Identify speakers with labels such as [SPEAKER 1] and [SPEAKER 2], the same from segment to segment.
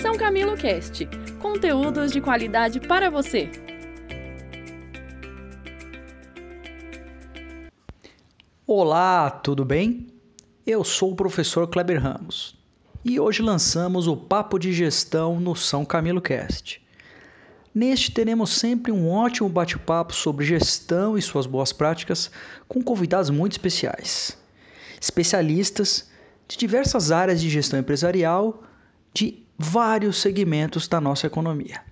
[SPEAKER 1] São Camilo Cast conteúdos de qualidade para você.
[SPEAKER 2] Olá, tudo bem? Eu sou o professor Kleber Ramos e hoje lançamos o Papo de Gestão no São Camilo Cast. Neste teremos sempre um ótimo bate-papo sobre gestão e suas boas práticas com convidados muito especiais, especialistas de diversas áreas de gestão empresarial de vários segmentos da nossa economia.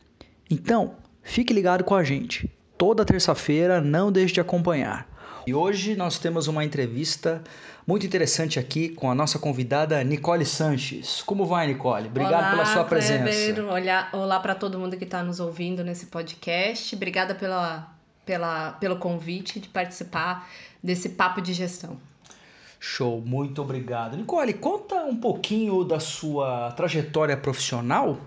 [SPEAKER 2] Então, fique ligado com a gente. Toda terça-feira, não deixe de acompanhar. E hoje nós temos uma entrevista muito interessante aqui com a nossa convidada Nicole Sanches. Como vai, Nicole? Obrigado
[SPEAKER 3] olá,
[SPEAKER 2] pela sua presença.
[SPEAKER 3] Olá, olá para todo mundo que está nos ouvindo nesse podcast. Obrigada pela, pela, pelo convite de participar desse papo de gestão.
[SPEAKER 2] Show, muito obrigado. Nicole, conta um pouquinho da sua trajetória profissional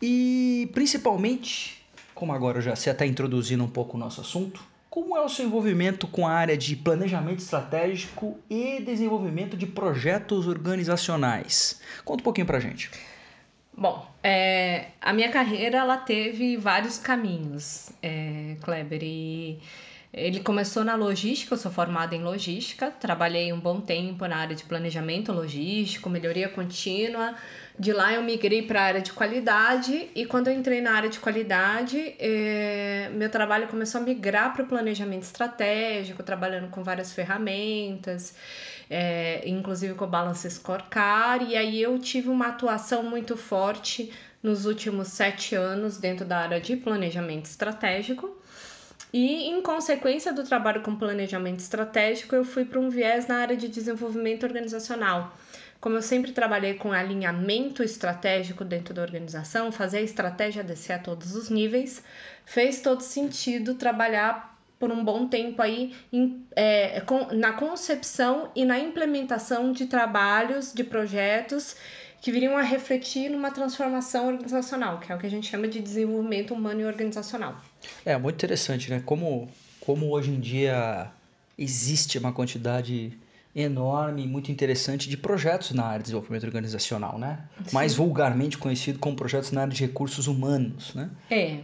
[SPEAKER 2] e principalmente, como agora já você está introduzindo um pouco o nosso assunto, como é o seu envolvimento com a área de planejamento estratégico e desenvolvimento de projetos organizacionais? Conta um pouquinho pra gente.
[SPEAKER 3] Bom, é, a minha carreira ela teve vários caminhos, é, Kleber, e ele começou na logística, eu sou formada em logística, trabalhei um bom tempo na área de planejamento logístico, melhoria contínua. De lá eu migrei para a área de qualidade e quando eu entrei na área de qualidade, eh, meu trabalho começou a migrar para o planejamento estratégico, trabalhando com várias ferramentas, eh, inclusive com o Balance Scorecard, e aí eu tive uma atuação muito forte nos últimos sete anos dentro da área de planejamento estratégico. E, em consequência do trabalho com planejamento estratégico, eu fui para um viés na área de desenvolvimento organizacional. Como eu sempre trabalhei com alinhamento estratégico dentro da organização, fazer a estratégia descer a todos os níveis, fez todo sentido trabalhar por um bom tempo aí em, é, com, na concepção e na implementação de trabalhos, de projetos que viriam a refletir numa transformação organizacional, que é o que a gente chama de desenvolvimento humano e organizacional.
[SPEAKER 2] É muito interessante, né? Como, como hoje em dia existe uma quantidade enorme, muito interessante de projetos na área de desenvolvimento organizacional, né? Sim. Mais vulgarmente conhecido como projetos na área de recursos humanos, né?
[SPEAKER 3] É,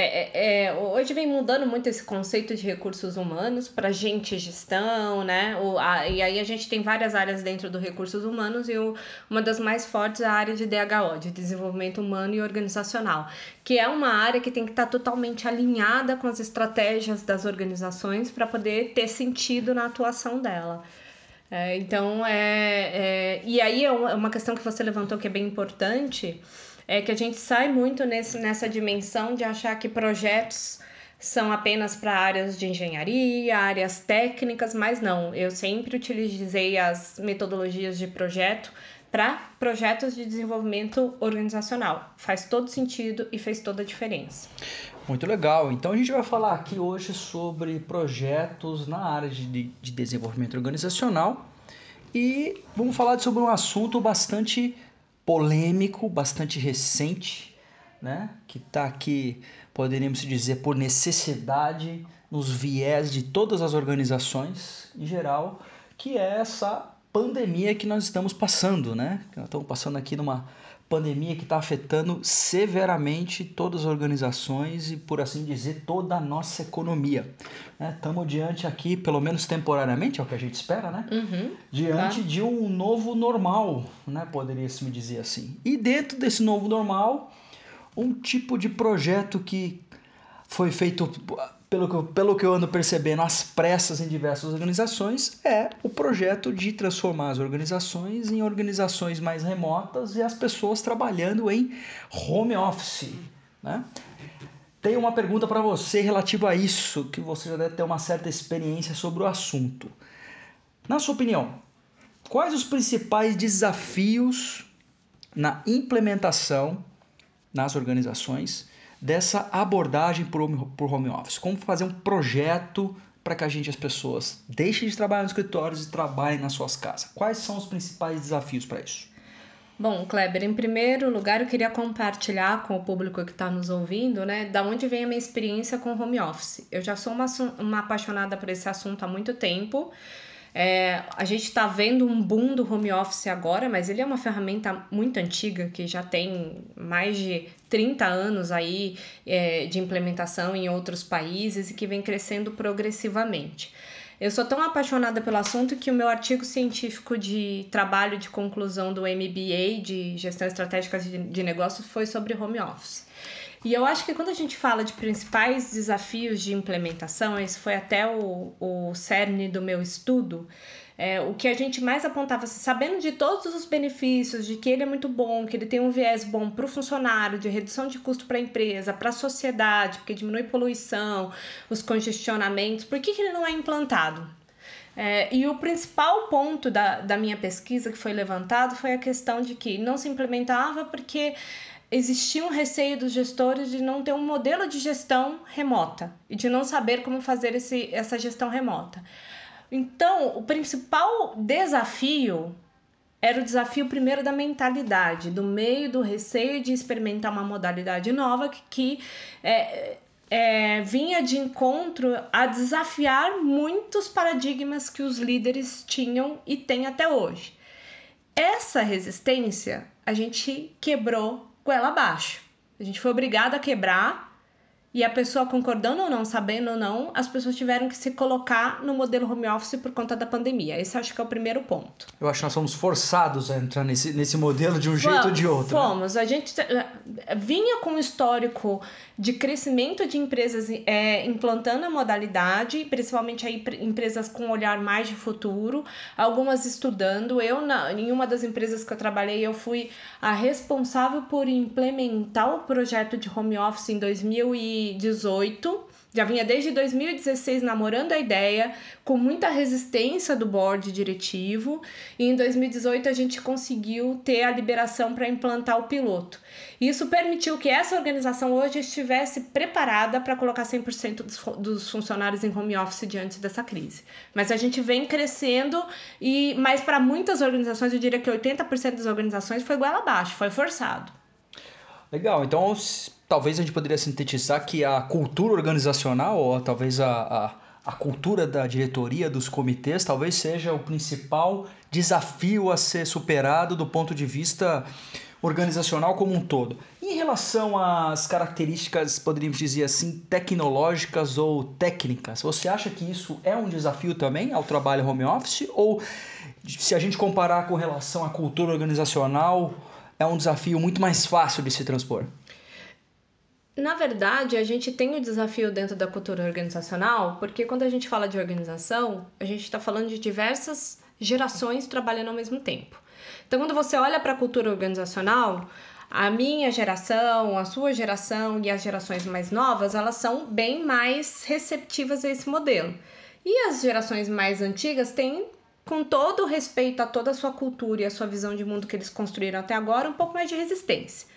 [SPEAKER 3] é, é, é, hoje vem mudando muito esse conceito de recursos humanos para gente gestão, né? O, a, e aí a gente tem várias áreas dentro do recursos humanos e o, uma das mais fortes é a área de DHO, de desenvolvimento humano e organizacional, que é uma área que tem que estar tá totalmente alinhada com as estratégias das organizações para poder ter sentido na atuação dela. É, então, é, é, e aí é uma questão que você levantou que é bem importante é que a gente sai muito nesse, nessa dimensão de achar que projetos são apenas para áreas de engenharia, áreas técnicas, mas não. Eu sempre utilizei as metodologias de projeto para projetos de desenvolvimento organizacional. Faz todo sentido e fez toda a diferença.
[SPEAKER 2] Muito legal. Então a gente vai falar aqui hoje sobre projetos na área de, de desenvolvimento organizacional e vamos falar sobre um assunto bastante polêmico, bastante recente, né? que está aqui, poderíamos dizer, por necessidade nos viés de todas as organizações em geral, que é essa pandemia que nós estamos passando, né? Nós estamos passando aqui numa pandemia que está afetando severamente todas as organizações e, por assim dizer, toda a nossa economia. Estamos né? diante aqui, pelo menos temporariamente, é o que a gente espera, né?
[SPEAKER 3] Uhum,
[SPEAKER 2] diante tá. de um novo normal, né? poderia-se me dizer assim. E dentro desse novo normal, um tipo de projeto que foi feito pelo que, pelo que eu ando percebendo, às pressas em diversas organizações, é o projeto de transformar as organizações em organizações mais remotas e as pessoas trabalhando em home office. Né? Tenho uma pergunta para você relativa a isso, que você já deve ter uma certa experiência sobre o assunto. Na sua opinião, quais os principais desafios na implementação nas organizações dessa abordagem por, por home office. Como fazer um projeto para que a gente, as pessoas, deixem de trabalhar nos escritórios e trabalhem nas suas casas. Quais são os principais desafios para isso?
[SPEAKER 3] Bom, Kleber, em primeiro lugar eu queria compartilhar com o público que está nos ouvindo, né, da onde vem a minha experiência com home office. Eu já sou uma, uma apaixonada por esse assunto há muito tempo. É, a gente está vendo um boom do home office agora, mas ele é uma ferramenta muito antiga, que já tem mais de 30 anos aí é, de implementação em outros países e que vem crescendo progressivamente. Eu sou tão apaixonada pelo assunto que o meu artigo científico de trabalho de conclusão do MBA de Gestão Estratégica de Negócios foi sobre home office. E eu acho que quando a gente fala de principais desafios de implementação, esse foi até o, o cerne do meu estudo, é, o que a gente mais apontava, assim, sabendo de todos os benefícios, de que ele é muito bom, que ele tem um viés bom para o funcionário, de redução de custo para a empresa, para a sociedade, porque diminui poluição, os congestionamentos, por que, que ele não é implantado? É, e o principal ponto da, da minha pesquisa que foi levantado foi a questão de que não se implementava porque existia um receio dos gestores de não ter um modelo de gestão remota e de não saber como fazer esse, essa gestão remota. Então, o principal desafio era o desafio primeiro da mentalidade, do meio do receio de experimentar uma modalidade nova que, que é, é, vinha de encontro a desafiar muitos paradigmas que os líderes tinham e têm até hoje. Essa resistência a gente quebrou goela abaixo. A gente foi obrigado a quebrar e a pessoa concordando ou não, sabendo ou não, as pessoas tiveram que se colocar no modelo home office por conta da pandemia. Esse acho que é o primeiro ponto.
[SPEAKER 2] Eu acho que nós somos forçados a entrar nesse, nesse modelo de um jeito ou de outro.
[SPEAKER 3] Né? Fomos. Né? A gente eh, vinha com um histórico de crescimento de empresas é, implantando a modalidade, principalmente aí empresas com um olhar mais de futuro, algumas estudando. Eu, na, em uma das empresas que eu trabalhei, eu fui a responsável por implementar o projeto de home office em 2018 já vinha desde 2016 namorando a ideia, com muita resistência do board diretivo, e em 2018 a gente conseguiu ter a liberação para implantar o piloto. Isso permitiu que essa organização hoje estivesse preparada para colocar 100% dos, funcionários em home office diante dessa crise. Mas a gente vem crescendo e mas para muitas organizações, eu diria que 80% das organizações foi goela abaixo, foi forçado.
[SPEAKER 2] Legal, então talvez a gente poderia sintetizar que a cultura organizacional, ou talvez a, a, a, cultura da diretoria, dos comitês, talvez seja o principal desafio a ser superado do ponto de vista organizacional como um todo. Em relação às características, poderíamos dizer assim, tecnológicas ou técnicas, você acha que isso é um desafio também ao trabalho home office? Ou se a gente comparar com relação à cultura organizacional, é um desafio muito mais fácil de se transpor?
[SPEAKER 3] Na verdade, a gente tem o desafio dentro da cultura organizacional, porque quando a gente fala de organização, a gente está falando de diversas gerações trabalhando ao mesmo tempo. Então, quando você olha para a cultura organizacional, a minha geração, a sua geração e as gerações mais novas, elas são bem mais receptivas a esse modelo. E as gerações mais antigas têm, com todo respeito a toda a sua cultura e a sua visão de mundo que eles construíram até agora, um pouco mais de resistência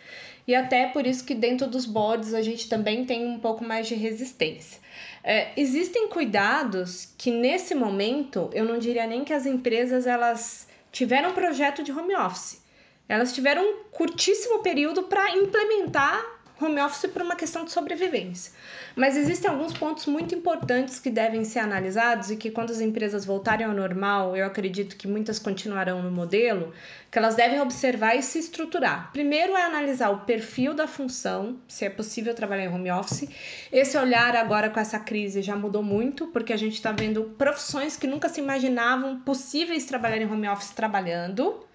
[SPEAKER 3] e até por isso que dentro dos boards a gente também tem um pouco mais de resistência. É, existem cuidados que nesse momento eu não diria nem que as empresas elas tiveram um projeto de home office. Elas tiveram um curtíssimo período para implementar home office por uma questão de sobrevivência. Mas existem alguns pontos muito importantes que devem ser analisados e que quando as empresas voltarem ao normal, eu acredito que muitas continuarão no modelo, que elas devem observar e se estruturar. Primeiro é analisar o perfil da função, se é possível trabalhar em home office. Esse olhar agora com essa crise já mudou muito, porque a gente está vendo profissões que nunca se imaginavam possíveis trabalhar em home office trabalhando.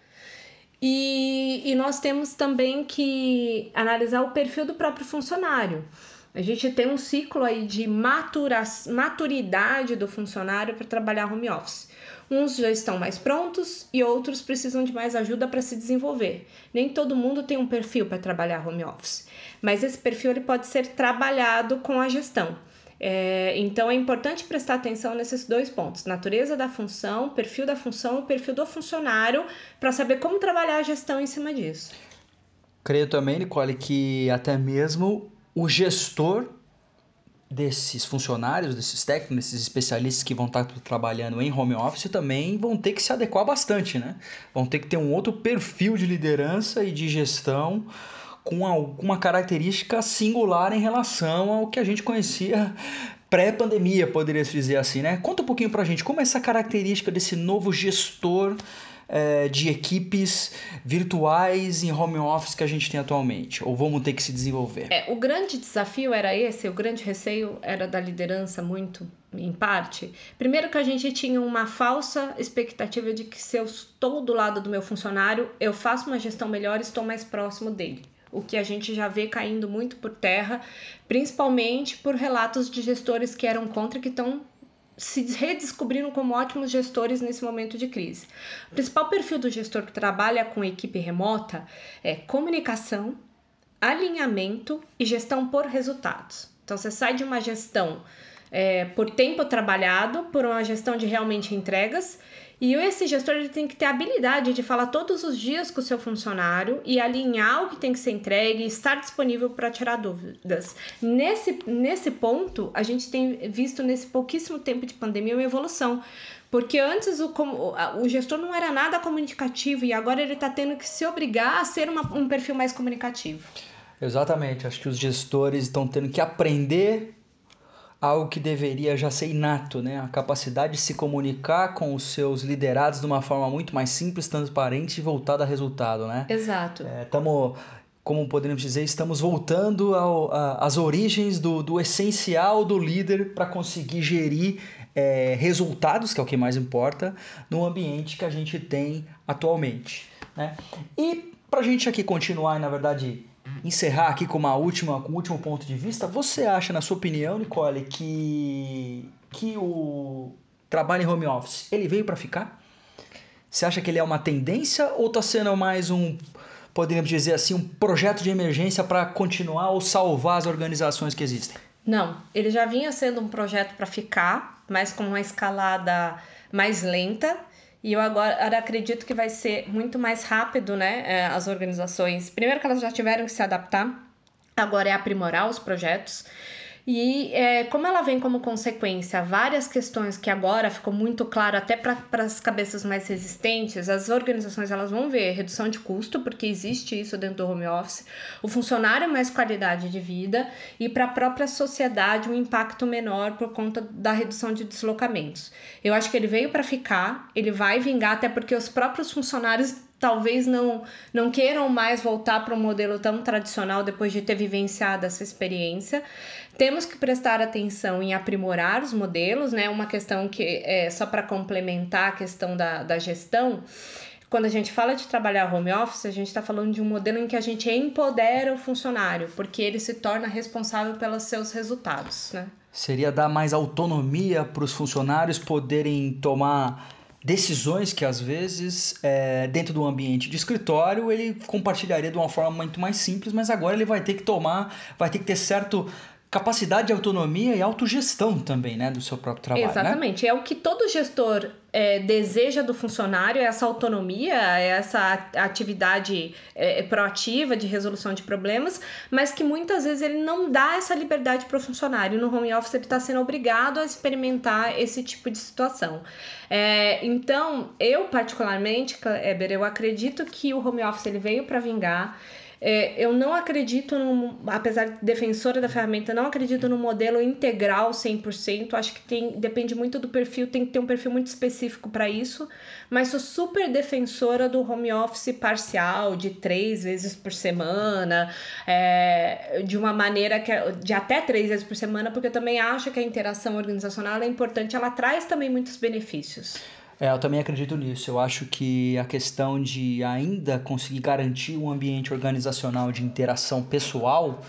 [SPEAKER 3] E, e nós temos também que analisar o perfil do próprio funcionário. A gente tem um ciclo aí de matura, maturidade do funcionário para trabalhar home office. Uns já estão mais prontos e outros precisam de mais ajuda para se desenvolver. Nem todo mundo tem um perfil para trabalhar home office, mas esse perfil ele pode ser trabalhado com a gestão. É, então é importante prestar atenção nesses dois pontos: natureza da função, perfil da função e perfil do funcionário, para saber como trabalhar a gestão em cima disso.
[SPEAKER 2] Creio também, Nicole, que até mesmo o gestor desses funcionários, desses técnicos, desses especialistas que vão estar trabalhando em home office também vão ter que se adequar bastante, né? Vão ter que ter um outro perfil de liderança e de gestão com alguma característica singular em relação ao que a gente conhecia pré-pandemia, poderia se dizer assim, né? Conta um pouquinho pra gente como é essa característica desse novo gestor é, de equipes virtuais em home office que a gente tem atualmente? Ou vamos ter que se desenvolver?
[SPEAKER 3] É, o grande desafio era esse, o grande receio era da liderança, muito em parte. Primeiro, que a gente tinha uma falsa expectativa de que se eu estou do lado do meu funcionário, eu faço uma gestão melhor e estou mais próximo dele o que a gente já vê caindo muito por terra, principalmente por relatos de gestores que eram contra que estão se redescobrindo como ótimos gestores nesse momento de crise. O principal perfil do gestor que trabalha com equipe remota é comunicação, alinhamento e gestão por resultados. Então você sai de uma gestão é, por tempo trabalhado, por uma gestão de realmente entregas e esse gestor ele tem que ter a habilidade de falar todos os dias com o seu funcionário e alinhar o que tem que ser entregue e estar disponível para tirar dúvidas. Nesse, nesse ponto, a gente tem visto nesse pouquíssimo tempo de pandemia uma evolução. Porque antes o, o gestor não era nada comunicativo e agora ele está tendo que se obrigar a ser uma, um perfil mais comunicativo.
[SPEAKER 2] Exatamente. Acho que os gestores estão tendo que aprender algo que deveria já ser inato, né? A capacidade de se comunicar com os seus liderados de uma forma muito mais simples, transparente e voltada a resultado, né?
[SPEAKER 3] Exato.
[SPEAKER 2] Estamos, é, como podemos dizer, estamos voltando ao, a, às origens do, do essencial do líder para conseguir gerir é, resultados, que é o que mais importa, no ambiente que a gente tem atualmente, né? E para a gente aqui continuar, na verdade, encerrar aqui com uma última, com um último ponto de vista, você acha, na sua opinião, Nicole, que, que o trabalho em home office ele veio para ficar? Você acha que ele é uma tendência ou está sendo mais um, poderíamos dizer assim, um projeto de emergência para continuar ou salvar as organizações que existem?
[SPEAKER 3] Não, ele já vinha sendo um projeto para ficar, mas com uma escalada mais lenta e eu agora acredito que vai ser muito mais rápido, né? É, as organizações. Primeiro que elas já tiveram que se adaptar, agora é aprimorar os projetos. E é, como ela vem como consequência várias questões que agora ficou muito claro até para as cabeças mais resistentes, as organizações elas vão ver redução de custo, porque existe isso dentro do home office, o funcionário mais qualidade de vida e para a própria sociedade um impacto menor por conta da redução de deslocamentos. Eu acho que ele veio para ficar, ele vai vingar até porque os próprios funcionários talvez não, não queiram mais voltar para um modelo tão tradicional depois de ter vivenciado essa experiência. Temos que prestar atenção em aprimorar os modelos, né? Uma questão que é só para complementar a questão da, da gestão. Quando a gente fala de trabalhar home office, a gente está falando de um modelo em que a gente empodera o funcionário, porque ele se torna responsável pelos seus resultados. Né?
[SPEAKER 2] Seria dar mais autonomia para os funcionários poderem tomar decisões que às vezes é, dentro do ambiente de escritório ele compartilharia de uma forma muito mais simples, mas agora ele vai ter que tomar, vai ter que ter certo capacidade de autonomia e autogestão também, né, do seu próprio trabalho.
[SPEAKER 3] Né? Exatamente,
[SPEAKER 2] né?
[SPEAKER 3] é o que todo gestor é, deseja do funcionário, é essa autonomia, é essa atividade é, proativa de resolução de problemas, mas que muitas vezes ele não dá essa liberdade para o funcionário. No home office ele está sendo obrigado a experimentar esse tipo de situação. É, então, eu particularmente, Eber, eu acredito que o home office ele veio para vingar. É, eu não acredito, no, apesar de defensora da ferramenta, não acredito no modelo integral 100%. Acho que tem, depende muito do perfil, tem que ter um perfil muito específico para isso. Mas sou super defensora do home office parcial, de três vezes por semana, é, de uma maneira que é, de até três vezes por semana, porque eu também acho que a interação organizacional é importante, ela traz também muitos benefícios.
[SPEAKER 2] É, eu também acredito nisso. Eu acho que a questão de ainda conseguir garantir um ambiente organizacional de interação pessoal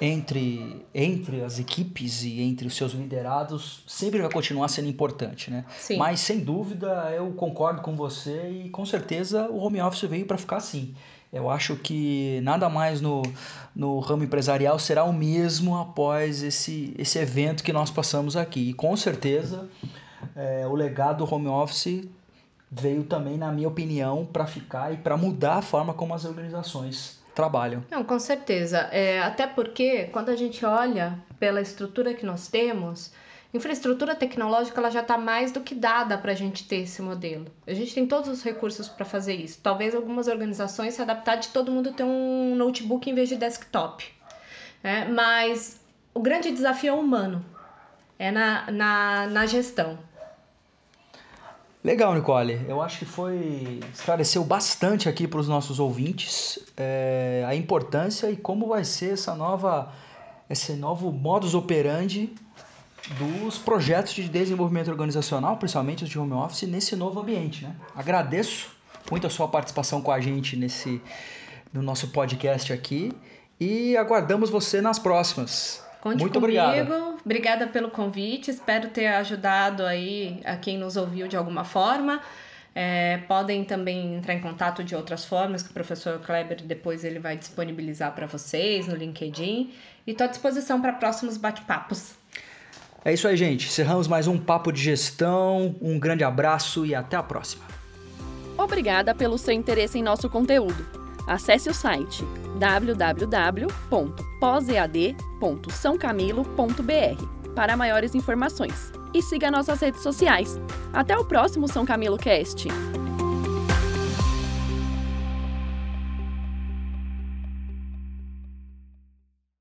[SPEAKER 2] entre, entre as equipes e entre os seus liderados sempre vai continuar sendo importante, né?
[SPEAKER 3] Sim.
[SPEAKER 2] Mas sem dúvida eu concordo com você e com certeza o home office veio para ficar assim. Eu acho que nada mais no, no ramo empresarial será o mesmo após esse, esse evento que nós passamos aqui. E com certeza é, o legado do home office veio também, na minha opinião, para ficar e para mudar a forma como as organizações trabalham.
[SPEAKER 3] Não, com certeza. É, até porque quando a gente olha pela estrutura que nós temos, infraestrutura tecnológica ela já está mais do que dada para a gente ter esse modelo. A gente tem todos os recursos para fazer isso. Talvez algumas organizações se adaptar de todo mundo ter um notebook em vez de desktop. Né? Mas o grande desafio é o humano é na, na, na gestão.
[SPEAKER 2] Legal, Nicole. Eu acho que foi esclareceu bastante aqui para os nossos ouvintes é, a importância e como vai ser essa nova, esse novo modus operandi dos projetos de desenvolvimento organizacional, principalmente os de home office, nesse novo ambiente. Né? Agradeço muito a sua participação com a gente nesse no nosso podcast aqui e aguardamos você nas próximas.
[SPEAKER 3] Conte
[SPEAKER 2] Muito
[SPEAKER 3] comigo.
[SPEAKER 2] obrigado.
[SPEAKER 3] Obrigada pelo convite. Espero ter ajudado aí a quem nos ouviu de alguma forma. É, podem também entrar em contato de outras formas que o professor Kleber depois ele vai disponibilizar para vocês no LinkedIn. E estou à disposição para próximos bate-papos.
[SPEAKER 2] É isso aí, gente. Encerramos mais um Papo de Gestão. Um grande abraço e até a próxima.
[SPEAKER 1] Obrigada pelo seu interesse em nosso conteúdo. Acesse o site www.posead.sãocamilo.br para maiores informações e siga nossas redes sociais. Até o próximo São Camilo Cast!